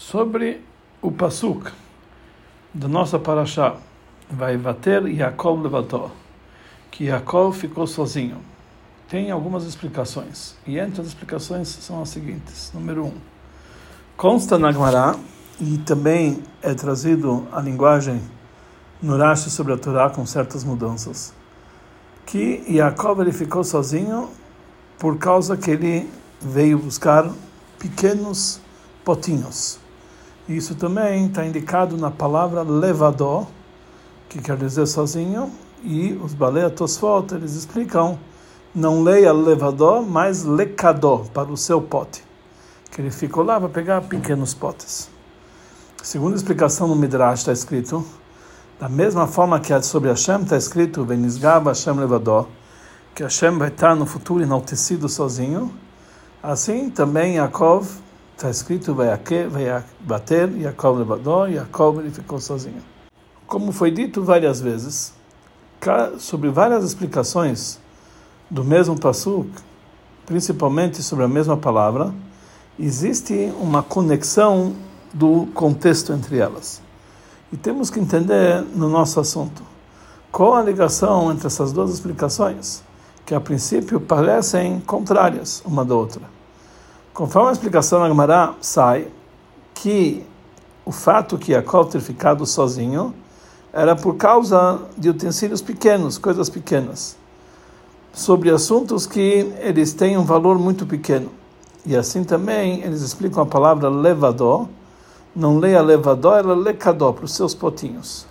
sobre o Pasuk da nossa Paraxá, vai bater Yaakov levantou, que Yaakov ficou sozinho. Tem algumas explicações, e entre as explicações são as seguintes. Número um, consta na Gemara, e também é trazido a linguagem no Rashi sobre a Torá com certas mudanças, que Yaakov ele ficou sozinho por causa que ele veio buscar pequenos potinhos isso também está indicado na palavra levador, que quer dizer sozinho, e os Balea Tosfot, eles explicam, não leia levador, mas lecador, para o seu pote. Que ele ficou lá para pegar pequenos potes. Segunda explicação no Midrash está escrito, da mesma forma que sobre Hashem está escrito, Benizgab Hashem levador, que Hashem vai estar no futuro enaltecido sozinho, assim também Yaakov Está escrito, vai bater, Jacob levador, Jacob ele ficou sozinho. Como foi dito várias vezes, sobre várias explicações do mesmo Passuk, principalmente sobre a mesma palavra, existe uma conexão do contexto entre elas. E temos que entender no nosso assunto qual a ligação entre essas duas explicações, que a princípio parecem contrárias uma da outra. Conforme a explicação da Gemara sai que o fato que Yaakov ter ficado sozinho era por causa de utensílios pequenos, coisas pequenas, sobre assuntos que eles têm um valor muito pequeno. E assim também eles explicam a palavra levador, não leia levador, ela lecador, para os seus potinhos.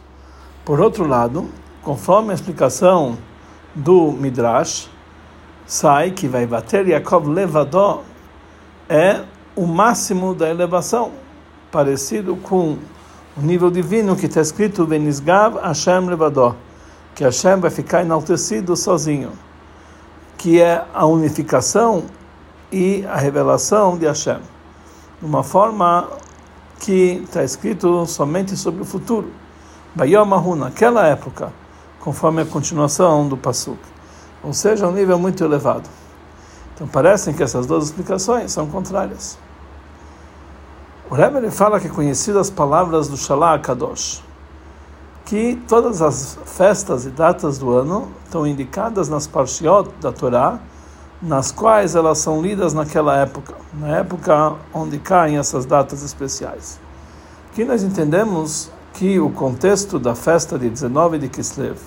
Por outro lado, conforme a explicação do Midrash, sai que vai bater Yaakov levador é o máximo da elevação, parecido com o nível divino que está escrito Benizgav Hashem Levador, que Hashem vai ficar enaltecido sozinho, que é a unificação e a revelação de Hashem, de uma forma que está escrito somente sobre o futuro. Bayom Ahu, naquela época, conforme a continuação do Pasuk, ou seja, um nível muito elevado. Então parecem que essas duas explicações são contrárias. O Rebbe fala que conhecidas as palavras do Shalah Kadosh, que todas as festas e datas do ano estão indicadas nas parshiot da Torá, nas quais elas são lidas naquela época, na época onde caem essas datas especiais. Aqui nós entendemos que o contexto da festa de 19 de Kislev,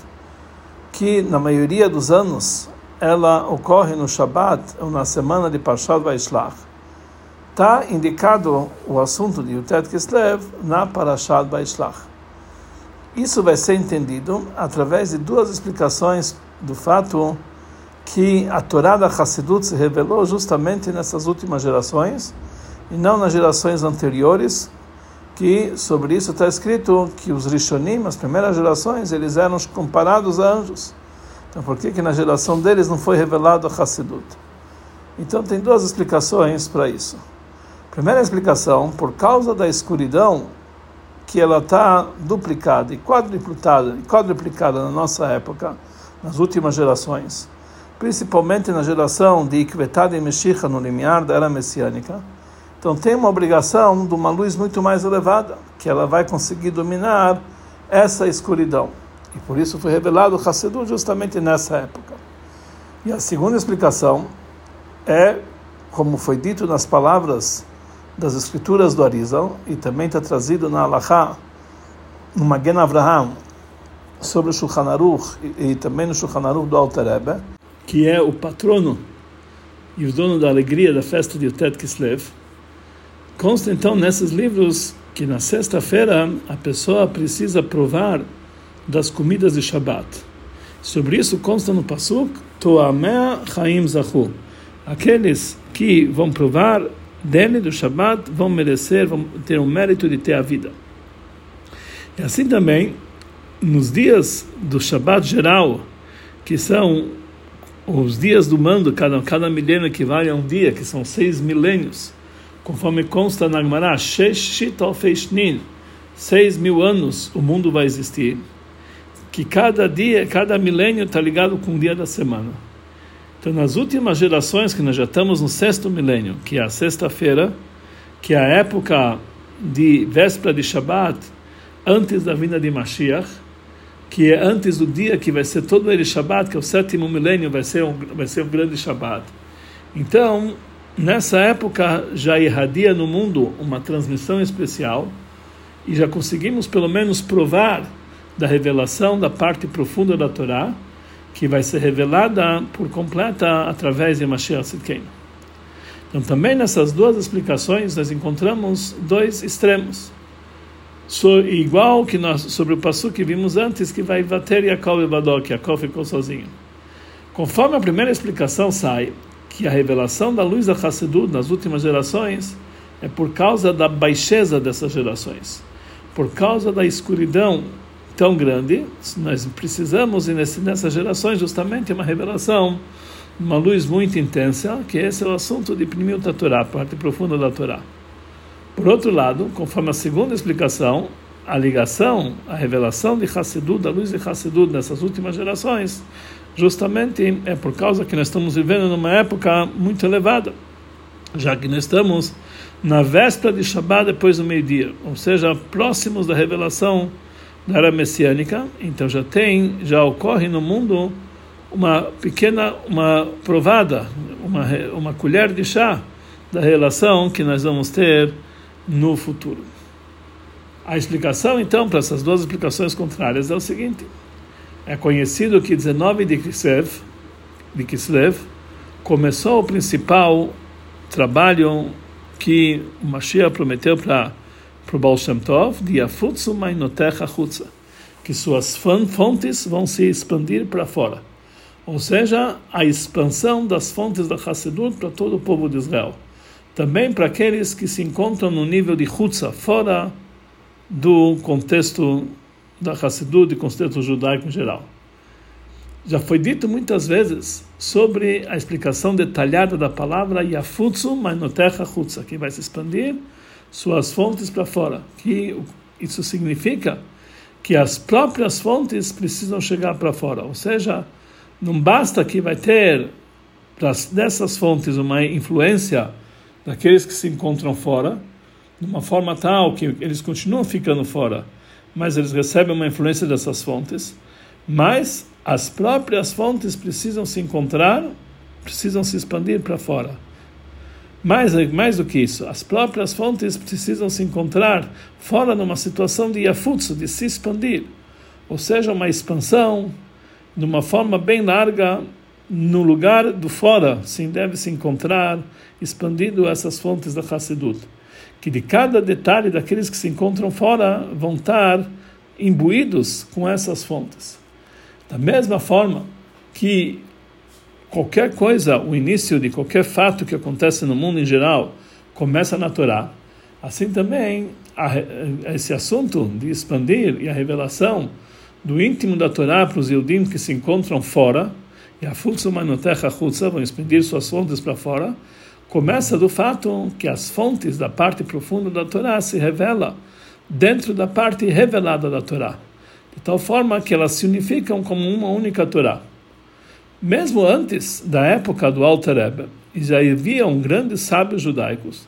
que na maioria dos anos ela ocorre no Shabat ou na semana de Parshat Vaishlach. Está indicado o assunto de Yutet Kislev na Parashat Vaishlach. Isso vai ser entendido através de duas explicações do fato que a Torá da Hassidut se revelou justamente nessas últimas gerações e não nas gerações anteriores, que sobre isso está escrito que os Rishonim, as primeiras gerações, eles eram comparados a anjos. Então, por que, que na geração deles não foi revelado a Hassidut? Então, tem duas explicações para isso. Primeira explicação, por causa da escuridão que ela está duplicada e quadruplicada, quadruplicada na nossa época, nas últimas gerações, principalmente na geração de Ikvetad e Meshicha no limiar da era messiânica. Então tem uma obrigação de uma luz muito mais elevada, que ela vai conseguir dominar essa escuridão. E por isso foi revelado o justamente nessa época. E a segunda explicação é, como foi dito nas palavras das escrituras do Arizal, e também está trazido na Alaha, no Magen Avraham, sobre o Shulchan Aruch, e, e também no Shulchan Aruch do Alter Rebbe, que é o patrono e o dono da alegria da festa de Utet Kislev, consta então nesses livros que na sexta-feira a pessoa precisa provar das comidas de Shabat. Sobre isso consta no Pasuk, Toamea Chaim Zahu. Aqueles que vão provar dele, do Shabat, vão merecer, vão ter o mérito de ter a vida. E assim também, nos dias do Shabat geral, que são os dias do mando, cada, cada milênio equivale a um dia, que são seis milênios, conforme consta na Gemara, seis mil anos o mundo vai existir que cada dia, cada milênio está ligado com o dia da semana. Então, nas últimas gerações, que nós já estamos no sexto milênio, que é a sexta-feira, que é a época de véspera de Shabat, antes da vinda de Mashiach, que é antes do dia que vai ser todo ele Shabat, que é o sétimo milênio, vai ser um, vai ser um grande Shabat. Então, nessa época já irradia no mundo uma transmissão especial e já conseguimos pelo menos provar da revelação da parte profunda da Torá, que vai ser revelada por completa através de Mashiach Sidkenu. Então, também nessas duas explicações, nós encontramos dois extremos. So, igual que nós, sobre o passo que vimos antes, que vai bater Yaakov e Badok, Yaakov ficou sozinho. Conforme a primeira explicação sai, que a revelação da luz da Hassedut nas últimas gerações é por causa da baixeza dessas gerações, por causa da escuridão tão grande, nós precisamos, nessas gerações, justamente uma revelação uma luz muito intensa, que esse é o assunto de Pnimiut da Torá, parte profunda da Torá. Por outro lado, conforme a segunda explicação, a ligação, a revelação de Hassedut, da luz de Hassedut nessas últimas gerações, justamente é por causa que nós estamos vivendo numa época muito elevada, já que nós estamos na véspera de Shabbat depois do meio-dia, ou seja, próximos da revelação da era messiânica, então já tem, já ocorre no mundo uma pequena, uma provada, uma, uma colher de chá da relação que nós vamos ter no futuro. A explicação, então, para essas duas explicações contrárias é o seguinte: é conhecido que 19 de Kislev, de Kislev começou o principal trabalho que o Mashiach prometeu para o Baal Shem Tov, de Afutsu Mainotecha Chutza, que suas fontes vão se expandir para fora ou seja, a expansão das fontes da Hassedut para todo o povo de Israel. Também para aqueles que se encontram no nível de Hutza, fora do contexto da Hassedut e contexto judaico em geral. Já foi dito muitas vezes sobre a explicação detalhada da palavra Yafutsu Mainotecha Hutza, que vai se expandir suas fontes para fora. Que isso significa que as próprias fontes precisam chegar para fora, ou seja, não basta que vai ter dessas fontes uma influência daqueles que se encontram fora, de uma forma tal que eles continuam ficando fora, mas eles recebem uma influência dessas fontes, mas as próprias fontes precisam se encontrar, precisam se expandir para fora. Mais, mais do que isso, as próprias fontes precisam se encontrar fora numa situação de yafutsu, de se expandir, ou seja, uma expansão, de uma forma bem larga no lugar do fora, sim, deve se encontrar expandido essas fontes da Hassidut, que de cada detalhe daqueles que se encontram fora vão estar imbuídos com essas fontes. Da mesma forma que qualquer coisa, o início de qualquer fato que acontece no mundo em geral, começa na Torá, assim também esse assunto de expandir e a revelação do íntimo da Torá para os Yudim que se encontram fora, e a Futsumanotecha Chutza vão expedir suas fontes para fora, começa do fato que as fontes da parte profunda da Torá se revela dentro da parte revelada da Torá, de tal forma que elas se unificam como uma única Torá. Mesmo antes da época do Alter Rebbe, já haviam grandes sábios judaicos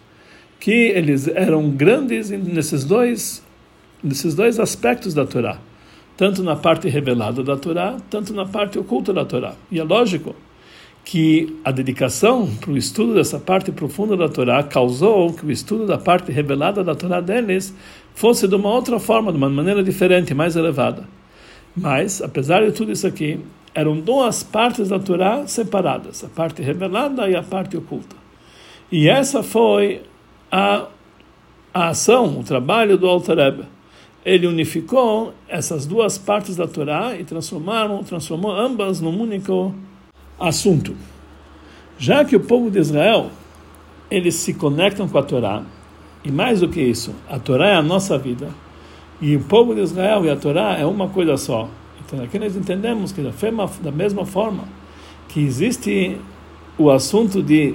que eles eram grandes nesses dois nesses dois aspectos da Torá tanto na parte revelada da Torá, tanto na parte oculta da Torá. E é lógico que a dedicação para o estudo dessa parte profunda da Torá causou que o estudo da parte revelada da Torá deles fosse de uma outra forma, de uma maneira diferente, mais elevada. Mas, apesar de tudo isso aqui, eram duas partes da Torá separadas, a parte revelada e a parte oculta. E essa foi a, a ação, o trabalho do Alter Rebbe ele unificou essas duas partes da Torá e transformaram, transformou ambas num único assunto. Já que o povo de Israel eles se conectam com a Torá e mais do que isso, a Torá é a nossa vida e o povo de Israel e a Torá é uma coisa só. Então aqui nós entendemos que da mesma forma que existe o assunto de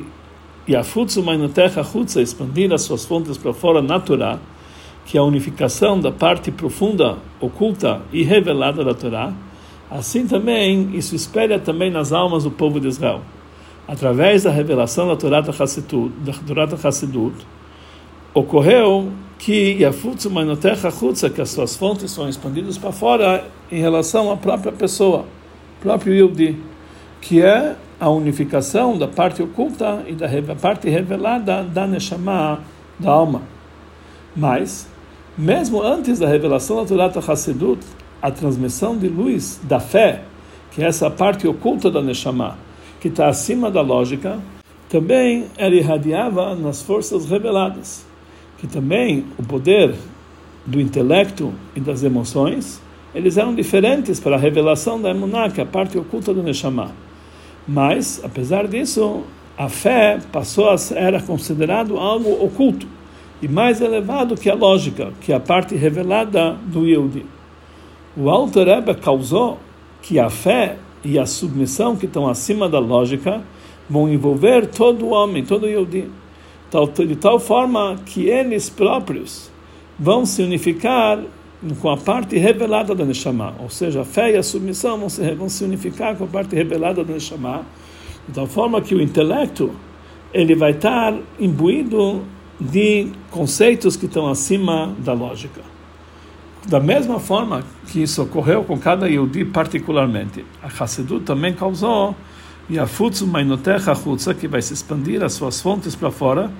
Yafutsu Mainotecha Chutza, expandir as suas fontes para fora na que é a unificação da parte profunda, oculta e revelada da Torá, assim também isso espelha também nas almas do povo de Israel. Através da revelação da Torá da Hassidut ocorreu que Chutza, que as suas fontes são expandidas para fora em relação à própria pessoa, próprio Yudi, que é a unificação da parte oculta e da parte revelada da Neshama, da alma. Mas, mesmo antes da revelação da Torah Hassedut, a transmissão de luz da fé, que é essa parte oculta da Neshama, que está acima da lógica, também ela irradiava nas forças reveladas, que também o poder do intelecto e das emoções, eles eram diferentes para a revelação da Emuná, que é a parte oculta do Neshama. Mas, apesar disso, a fé passou a ser, era considerado algo oculto e mais elevado que a lógica, que é a parte revelada do Yehudi. O Alter Rebbe causou que a fé e a submissão que estão acima da lógica vão envolver todo o homem, todo o Yehudi, de tal forma que eles próprios vão se unificar com a parte revelada da Neshama, ou seja, a fé e a submissão vão se, vão se unificar com a parte revelada da Neshama, de tal forma que o intelecto ele vai estar imbuído de conceitos que estão acima da lógica. Da mesma forma que isso ocorreu com cada Yehudi particularmente, a Hassedut também causou e a Futsu Mainotecha Chutza, que vai se expandir as suas fontes para fora,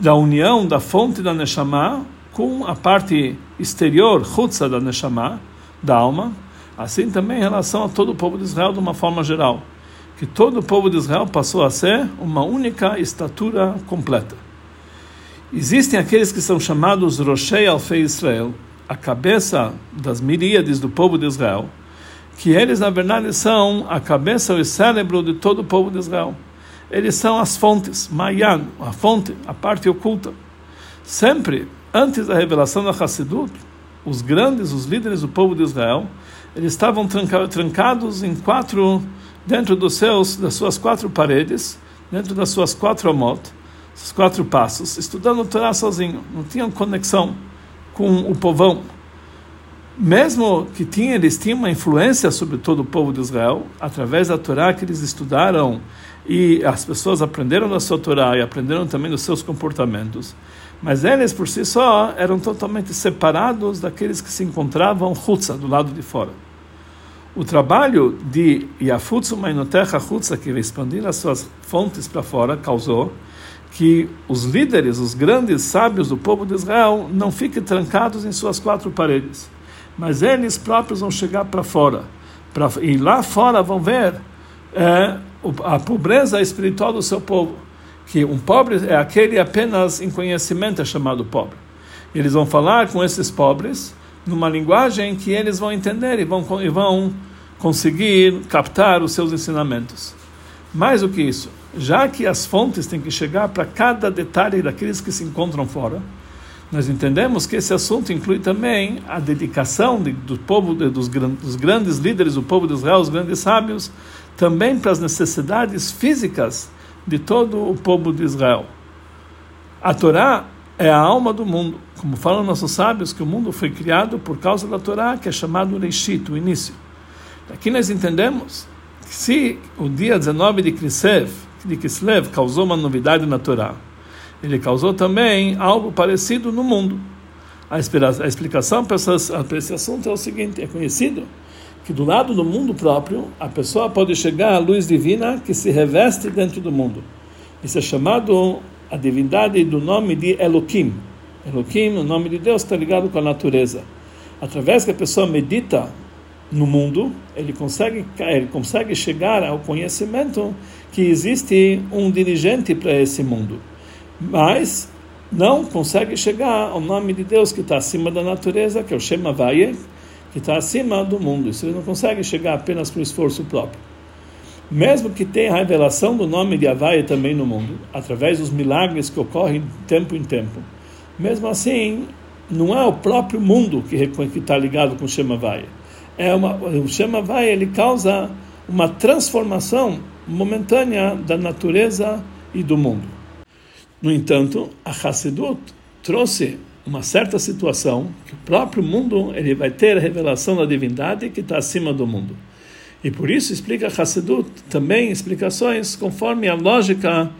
da união da fonte da Neshama com a parte exterior, Chutza da Neshama, da alma, assim também em relação a todo o povo de Israel de uma forma geral, que todo o povo de Israel passou a ser uma única estatura completa. Existem aqueles que são chamados Roshei Alfei Israel, a cabeça das miríades do povo de Israel, que eles na verdade são a cabeça e o cérebro de todo o povo de Israel. Eles são as fontes, Mayan, a fonte, a parte oculta. Sempre antes da revelação da Hassidut, os grandes, os líderes do povo de Israel, eles estavam trancados em quatro, dentro dos seus, das suas quatro paredes, dentro das suas quatro amot, os quatro passos, estudando o Torá sozinho, não tinham conexão com o povão. Mesmo que tinha, eles tinham uma influência sobre todo o povo de Israel, através da Torá que eles estudaram e as pessoas aprenderam da sua Torá e aprenderam também dos seus comportamentos. Mas eles por si só eram totalmente separados daqueles que se encontravam Hutza, do lado de fora. O trabalho de Yafutsu Mainotecha Hutza, que expandir as suas fontes para fora, causou que os líderes, os grandes sábios do povo de Israel, não fiquem trancados em suas quatro paredes, mas eles próprios vão chegar para fora, pra, e lá fora vão ver é, a pobreza espiritual do seu povo, que um pobre é aquele apenas em conhecimento é chamado pobre. Eles vão falar com esses pobres numa linguagem que eles vão entender e vão, e vão conseguir captar os seus ensinamentos. Mais do que isso, já que as fontes têm que chegar para cada detalhe daqueles que se encontram fora, nós entendemos que esse assunto inclui também a dedicação de, do povo, de, dos, dos, grandes líderes do povo de Israel, os grandes sábios, também para as necessidades físicas de todo o povo de Israel. A Torá é a alma do mundo, como falam nossos sábios, que o mundo foi criado por causa da Torá, que é chamado Reishit, o início. Aqui nós entendemos que se o dia 19 de Kislev, de Kislev causou uma novidade na Torá, ele causou também algo parecido no mundo. A explicação para esse assunto é o seguinte: é conhecido que do lado do mundo próprio a pessoa pode chegar à luz divina que se reveste dentro do mundo. Isso é chamado a divindade do nome de Elohim. Elohim, o nome de Deus, está ligado com a natureza. Através que a pessoa medita no mundo, ele consegue, ele consegue chegar ao conhecimento que existe um dirigente para esse mundo mas não consegue chegar ao nome de Deus que está acima da natureza, que é o Shema Vaye, que está acima do mundo. Isso ele não consegue chegar apenas por esforço próprio. Mesmo que tenha a revelação do nome de Havaia também no mundo, através dos milagres que ocorrem de tempo em tempo, mesmo assim, não é o próprio mundo que está ligado com o Shema Vaia. É uma, o Shema Vaia ele causa uma transformação momentânea da natureza e do mundo. No entanto, a Hassidut trouxe uma certa situação que o próprio mundo ele vai ter a revelação da divindade que está acima do mundo. E por isso explica Hassidut também explicações conforme a lógica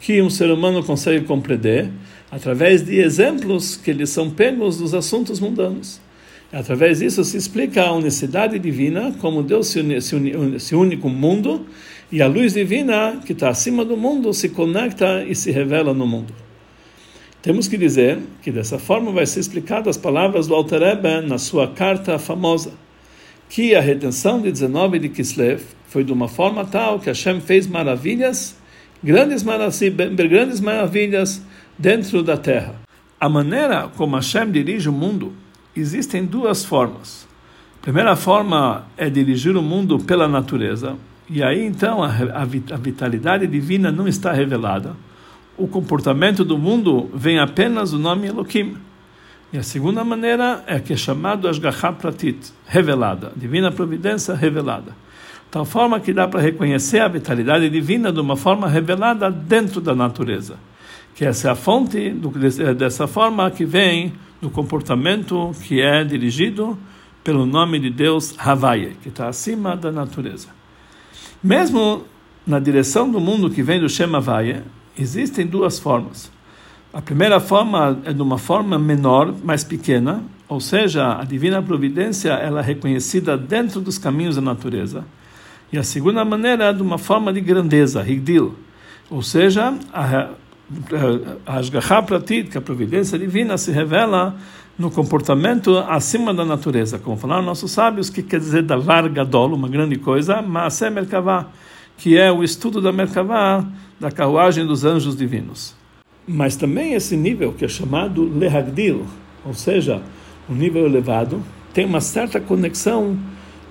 que um ser humano consegue compreender através de exemplos que eles são pegos dos assuntos mundanos. Através disso se explica a unicidade divina, como Deus se une, se une, se une com o mundo, e a luz divina, que está acima do mundo, se conecta e se revela no mundo. Temos que dizer que dessa forma vai ser explicado as palavras do Alter Rebbe na sua carta famosa, que a redenção de 19 de Kislev foi de uma forma tal que Hashem fez maravilhas, grandes, grandes maravilhas dentro da terra. A maneira como Hashem dirige o mundo existem duas formas. A primeira forma é dirigir o mundo pela natureza, e aí então a, a, a vitalidade divina não está revelada. O comportamento do mundo vem apenas o nome Elohim. E a segunda maneira é que é chamado Ashgaha Pratit, revelada, divina providência revelada. Tal forma que dá para reconhecer a vitalidade divina de uma forma revelada dentro da natureza. Que essa é a fonte do, dessa forma que vem do comportamento que é dirigido pelo nome de Deus Havaye, que está acima da natureza. Mesmo na direção do mundo que vem do Shem Havaye, existem duas formas. A primeira forma é de uma forma menor, mais pequena, ou seja, a divina providência ela é reconhecida dentro dos caminhos da natureza. E a segunda maneira é de uma forma de grandeza, Higdil, ou seja, a Ashgaha Pratit, que a providência divina se revela no comportamento acima da natureza. Como falaram nossos sábios, que quer dizer da larga dolo, uma grande coisa, Maaseh Merkavah, que é o estudo da Merkavah, da carruagem dos anjos divinos. Mas também esse nível, que é chamado Lehagdil, ou seja, um nível elevado, tem uma certa conexão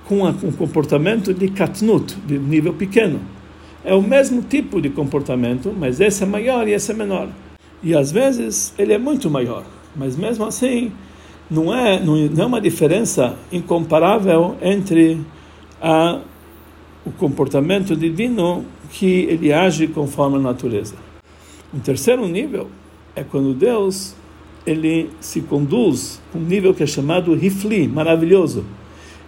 com, a, com o comportamento de Katnut, de nível pequeno é o mesmo tipo de comportamento, mas esse é maior e esse é menor. E às vezes ele é muito maior, mas mesmo assim não é, não é uma diferença incomparável entre a, o comportamento divino que ele age conforme a natureza. Um terceiro nível é quando Deus ele se conduz um nível que é chamado rifli, maravilhoso.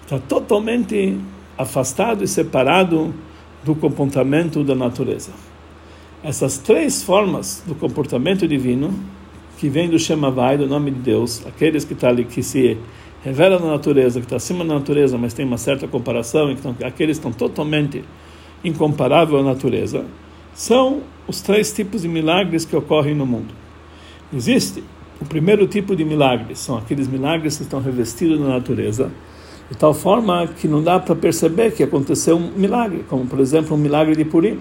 Está totalmente afastado e separado do comportamento da natureza. Essas três formas do comportamento divino, que vem do Shemavai, do nome de Deus, aqueles que, tá ali, que se revela na natureza, que está acima da natureza, mas tem uma certa comparação, então aqueles que estão totalmente incomparável à natureza, são os três tipos de milagres que ocorrem no mundo. Existe o primeiro tipo de milagres, são aqueles milagres que estão revestidos na natureza, de tal forma que não dá para perceber que aconteceu um milagre, como por exemplo um milagre de Purim.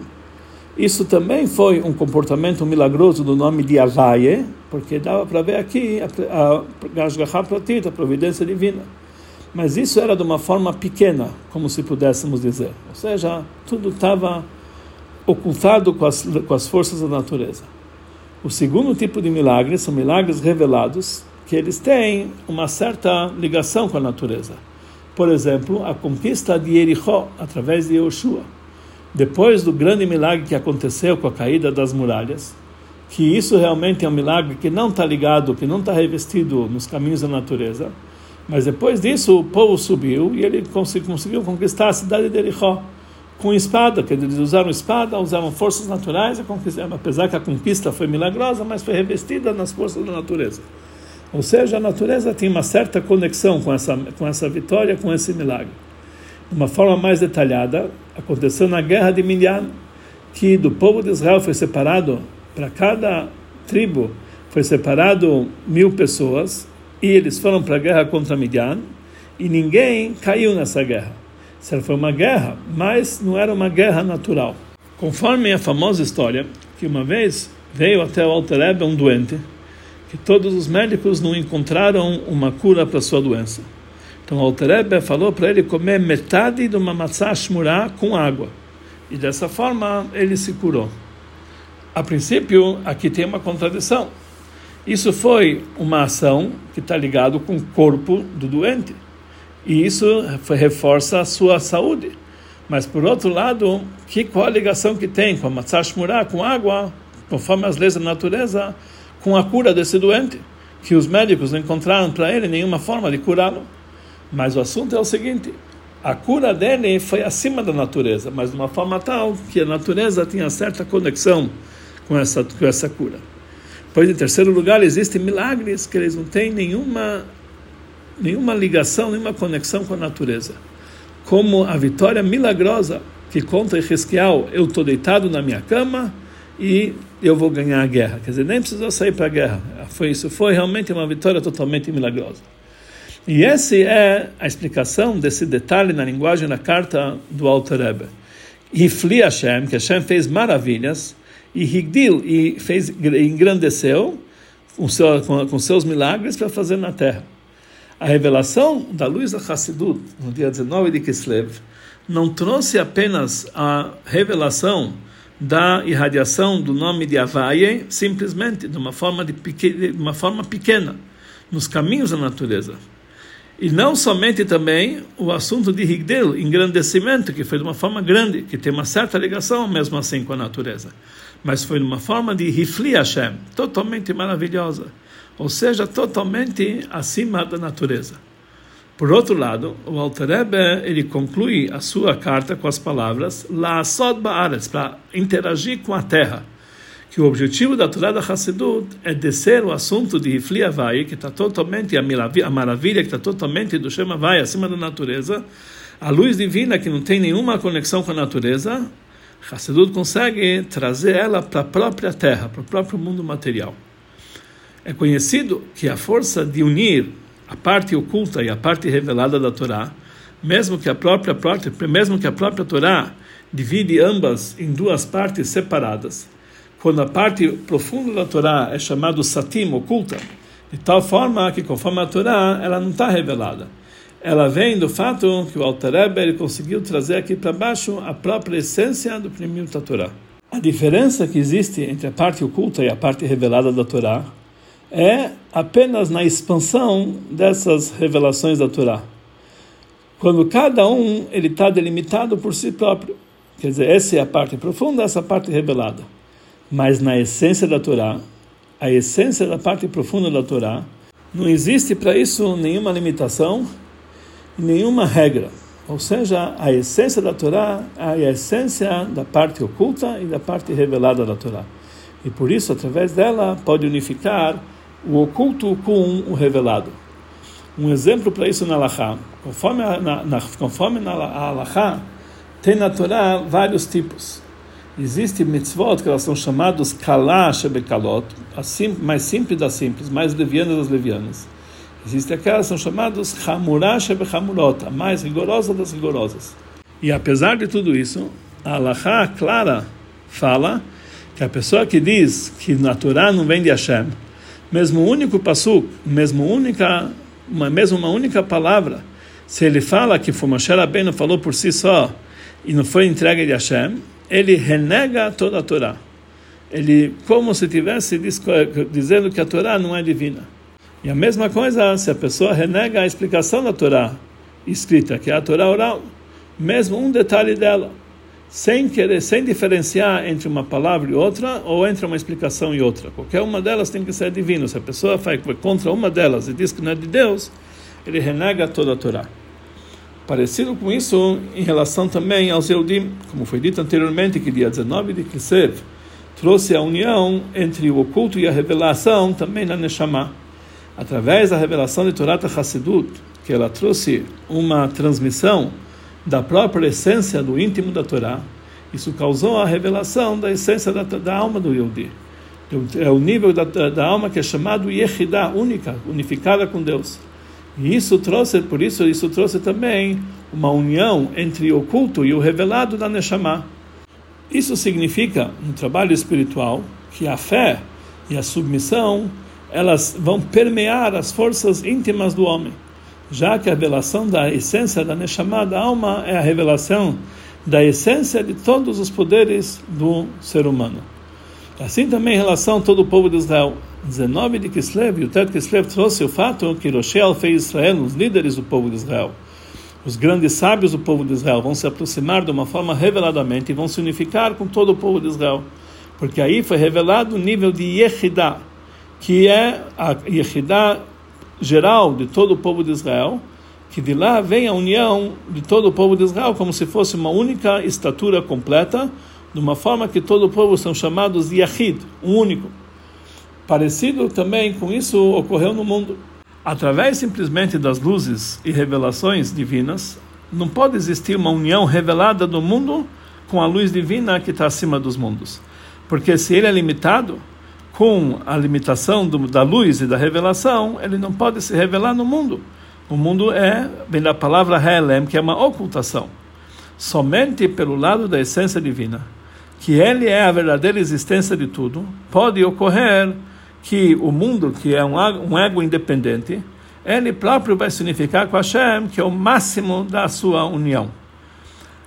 Isso também foi um comportamento milagroso do nome de Avaye, porque dava para ver aqui a Gashgaha Pratit, a providência divina. Mas isso era de uma forma pequena, como se pudéssemos dizer. Ou seja, tudo estava ocultado com as, com as forças da natureza. O segundo tipo de milagres são milagres revelados, que eles têm uma certa ligação com a natureza por exemplo, a conquista de Jericó através de Yoshua. Depois do grande milagre que aconteceu com a caída das muralhas, que isso realmente é um milagre que não está ligado, que não está revestido nos caminhos da natureza, mas depois disso o povo subiu e ele conseguiu conquistar a cidade de Jericó com espada, que eles usaram espada, usaram forças naturais, apesar que a conquista foi milagrosa, mas foi revestida nas forças da natureza. Ou seja, a natureza tem uma certa conexão com essa, com essa vitória, com esse milagre. Uma forma mais detalhada, aconteceu na guerra de Midian, que do povo de Israel foi separado, para cada tribo foi separado mil pessoas, e eles foram para a guerra contra Midian, e ninguém caiu nessa guerra. Essa foi uma guerra, mas não era uma guerra natural. Conforme a famosa história, que uma vez veio até o Alter um doente, que todos os médicos não encontraram uma cura para sua doença. Então o Alterebe falou para ele comer metade de uma matzah shmurá com água. E dessa forma ele se curou. A princípio, aqui tem uma contradição. Isso foi uma ação que está ligado com o corpo do doente. E isso reforça a sua saúde. Mas por outro lado, que, qual a ligação que tem com a matzah shmurá, com água, conforme as leis da natureza, com a cura desse doente, que os médicos não encontraram para ele nenhuma forma de curá-lo. Mas o assunto é o seguinte: a cura dele foi acima da natureza, mas de uma forma tal que a natureza tinha certa conexão com essa, com essa cura. Pois, em terceiro lugar, existem milagres que eles não têm nenhuma, nenhuma ligação, nenhuma conexão com a natureza. Como a vitória milagrosa que conta Ezequiel, eu estou deitado na minha cama e eu vou ganhar a guerra. Quer dizer, nem precisou sair para a guerra. Foi, isso foi realmente uma vitória totalmente milagrosa. E essa é a explicação desse detalhe na linguagem da carta do Alter Rebbe. Rifli Hashem, que Hashem fez maravilhas, e Higdil, e fez, engrandeceu com, seu, com, com seus milagres para fazer na terra. A revelação da luz da Hassidut, no dia 19 de Kislev, não trouxe apenas a revelação da irradiação do nome de Havaye, simplesmente de uma forma, de, de uma forma pequena, nos caminhos da natureza. E não somente também o assunto de Higdel, engrandecimento, que foi de uma forma grande, que tem uma certa ligação mesmo assim com a natureza, mas foi de uma forma de Rifli Hashem, totalmente maravilhosa, ou seja, totalmente acima da natureza. Por outro lado, o Alter Rebbe, ele conclui a sua carta com as palavras La Sod Ba'aretz, para interagir com a terra que o objetivo da Torá da Hassidut é descer o assunto de Rifli Havai, que está totalmente, a maravilha que está totalmente do Shem Havai, acima da natureza, a luz divina que não tem nenhuma conexão com a natureza, Hassidut consegue trazer ela para a própria terra, para o próprio mundo material. É conhecido que a força de unir a parte oculta e a parte revelada da Torá, mesmo que a própria, mesmo que a própria Torá divide ambas em duas partes separadas, quando a parte profunda da Torá é chamada satim, oculta, de tal forma que conforme a Torá, ela não está revelada. Ela vem do fato que o Alter Rebbe conseguiu trazer aqui para baixo a própria essência do primeiro da Torá. A diferença que existe entre a parte oculta e a parte revelada da Torá é apenas na expansão dessas revelações da Torá. Quando cada um ele está delimitado por si próprio. Quer dizer, essa é a parte profunda, essa é a parte revelada mas na essência da Torá, a essência da parte profunda da Torá, não existe para isso nenhuma limitação, nenhuma regra. Ou seja, a essência da Torá é a essência da parte oculta e da parte revelada da Torá. E por isso, através dela, pode unificar o oculto com o revelado. Um exemplo para isso na Alahá. Conforme, na, na, conforme na Alahá, tem na Torá vários tipos. Existem mitzvot que elas são chamadas kalá shebekalot, assim, mais simples das simples, mais levianas das levianas. Existem aquelas que são chamadas hamurá shebechamurot, a mais rigorosa das rigorosas. E apesar de tudo isso, a Allahá clara fala que a pessoa que diz que na Torá não vem de Hashem, mesmo o único passuk, mesmo única, uma, mesmo uma única palavra, se ele fala que Moshe Rabbeinu falou por si só e não foi entregue de Hashem, ele renega toda a Torá. Ele, como se estivesse dizendo que a Torá não é divina. E a mesma coisa se a pessoa renega a explicação da Torá escrita, que é a Torá oral, mesmo um detalhe dela, sem querer, sem diferenciar entre uma palavra e outra, ou entre uma explicação e outra. Qualquer uma delas tem que ser divina. Se a pessoa vai contra uma delas e diz que não é de Deus, ele renega toda a Torá. Parecido com isso em relação também aos Eudim, como foi dito anteriormente, que dia 19 de Kislev trouxe a união entre o oculto e a revelação também na Neshama. Através da revelação de Torah Hassidut, que ela trouxe uma transmissão da própria essência do íntimo da Torá, isso causou a revelação da essência da, da alma do Yehudi. É o nível da, da alma que é chamado Yehidah, única, unificada com Deus. E isso trouxe, por isso, isso trouxe também uma união entre o oculto e o revelado da Neshama. Isso significa, no trabalho espiritual, que a fé e a submissão elas vão permear as forças íntimas do homem, já que a revelação da essência da Neshama, da alma, é a revelação da essência de todos os poderes do ser humano. Assim também em relação a todo o povo de Israel. 19 de Kislev, e o Ted Kislev trouxe o fato que Roshel fez Israel, os líderes do povo de Israel, os grandes sábios do povo de Israel, vão se aproximar de uma forma reveladamente e vão se unificar com todo o povo de Israel. Porque aí foi revelado o nível de Yehidah, que é a Yehidah geral de todo o povo de Israel, que de lá vem a união de todo o povo de Israel como se fosse uma única estatura completa, de uma forma que todo o povo são chamados Yahid, um único. Parecido também com isso ocorreu no mundo. Através simplesmente das luzes e revelações divinas, não pode existir uma união revelada do mundo com a luz divina que está acima dos mundos. Porque se ele é limitado com a limitação do, da luz e da revelação, ele não pode se revelar no mundo. O mundo é, bem da palavra Helem, que é uma ocultação. Somente pelo lado da essência divina, que ele é a verdadeira existência de tudo, pode ocorrer que o mundo, que é um, um ego independente, ele próprio vai significar com Hashem, que é o máximo da sua união.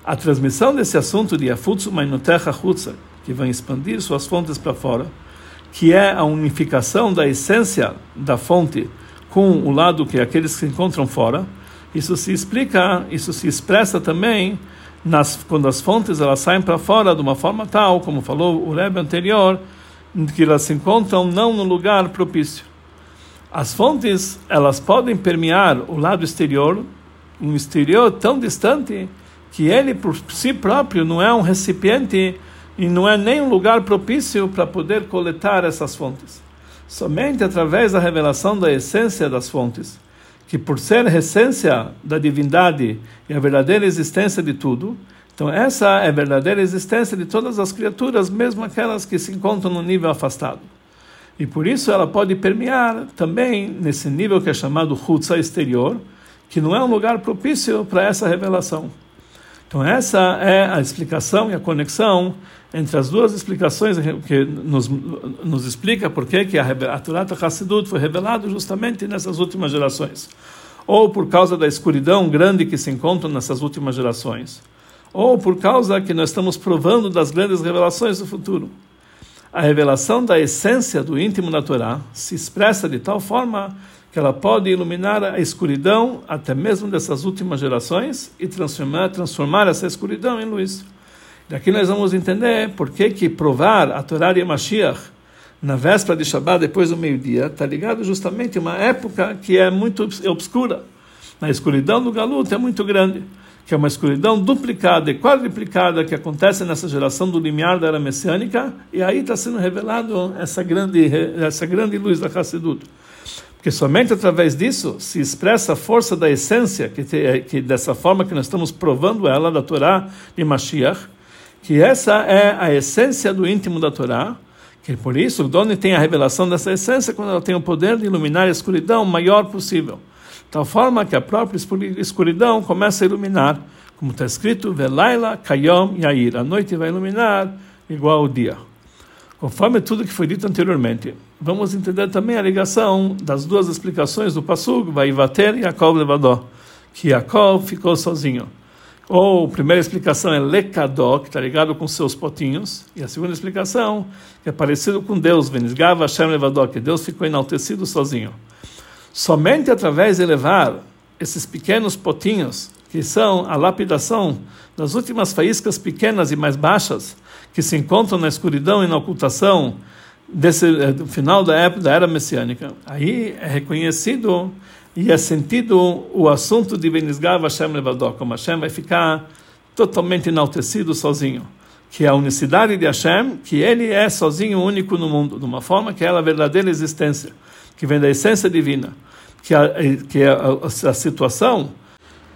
A transmissão desse assunto de Afutsu Mainotecha Chutza, que vai expandir suas fontes para fora, que é a unificação da essência da fonte com o lado que aqueles que se encontram fora, isso se explica, isso se expressa também nas, quando as fontes elas saem para fora de uma forma tal, como falou o Rebbe anterior, que elas se encontram não no lugar propício. As fontes elas podem permear o lado exterior, um exterior tão distante que ele por si próprio não é um recipiente e não é nem um lugar propício para poder coletar essas fontes. Somente através da revelação da essência das fontes, que por ser a essência da divindade e a verdadeira existência de tudo, então essa é a verdadeira existência de todas as criaturas, mesmo aquelas que se encontram no nível afastado. E por isso ela pode permear também nesse nível que é chamado Hutsa exterior, que não é um lugar propício para essa revelação. Então essa é a explicação e a conexão entre as duas explicações que nos, nos explica por que a, a Torá Hassidut foi revelado justamente nessas últimas gerações. Ou por causa da escuridão grande que se encontra nessas últimas gerações. Ou por causa que nós estamos provando das grandes revelações do futuro. A revelação da essência do íntimo Torá se expressa de tal forma que ela pode iluminar a escuridão até mesmo dessas últimas gerações e transformar, transformar essa escuridão em luz. Daqui nós vamos entender por que, que provar a Torá e a Mashiach na véspera de Shabbat, depois do meio-dia, está ligado justamente a uma época que é muito obscura. A escuridão do Galut é muito grande, que é uma escuridão duplicada e quadriplicada que acontece nessa geração do limiar da era messiânica, e aí está sendo revelado essa grande, essa grande luz da Hassidut. Porque somente através disso se expressa a força da essência, que, te, que dessa forma que nós estamos provando ela da Torá de Mashiach, que essa é a essência do íntimo da Torá, que por isso o dono tem a revelação dessa essência quando ela tem o poder de iluminar a escuridão o maior possível. Tal forma que a própria escuridão começa a iluminar, como está escrito, Velaila Kayom Yair, a noite vai iluminar igual ao dia. Conforme tudo que foi dito anteriormente, vamos entender também a ligação das duas explicações do Passug, Vaivater e Yaakov Levadó, que Yaakov ficou sozinho. Ou a primeira explicação é Lekadó, que está ligado com seus potinhos, e a segunda explicação que é parecido com Deus, Venisgava Hashem Levadó, que Deus ficou enaltecido sozinho. Somente através de levar esses pequenos potinhos, que são a lapidação das últimas faíscas pequenas e mais baixas, que se encontram na escuridão e na ocultação desse eh, do final da época da era messiânica. Aí é reconhecido e é sentido o assunto de Benisgav Hashem Levadó, como Hashem vai ficar totalmente enaltecido sozinho, que é a unicidade de Hashem, que ele é sozinho único no mundo, de uma forma que é a verdadeira existência, que vem da essência divina, que a, que a, a, a situação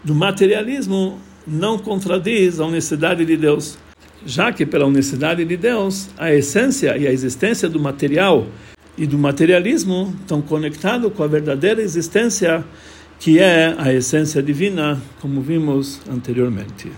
do materialismo não contradiz a unicidade de Deus já que pela unicidade de Deus, a essência e a existência do material e do materialismo estão conectados com a verdadeira existência que é a essência divina, como vimos anteriormente.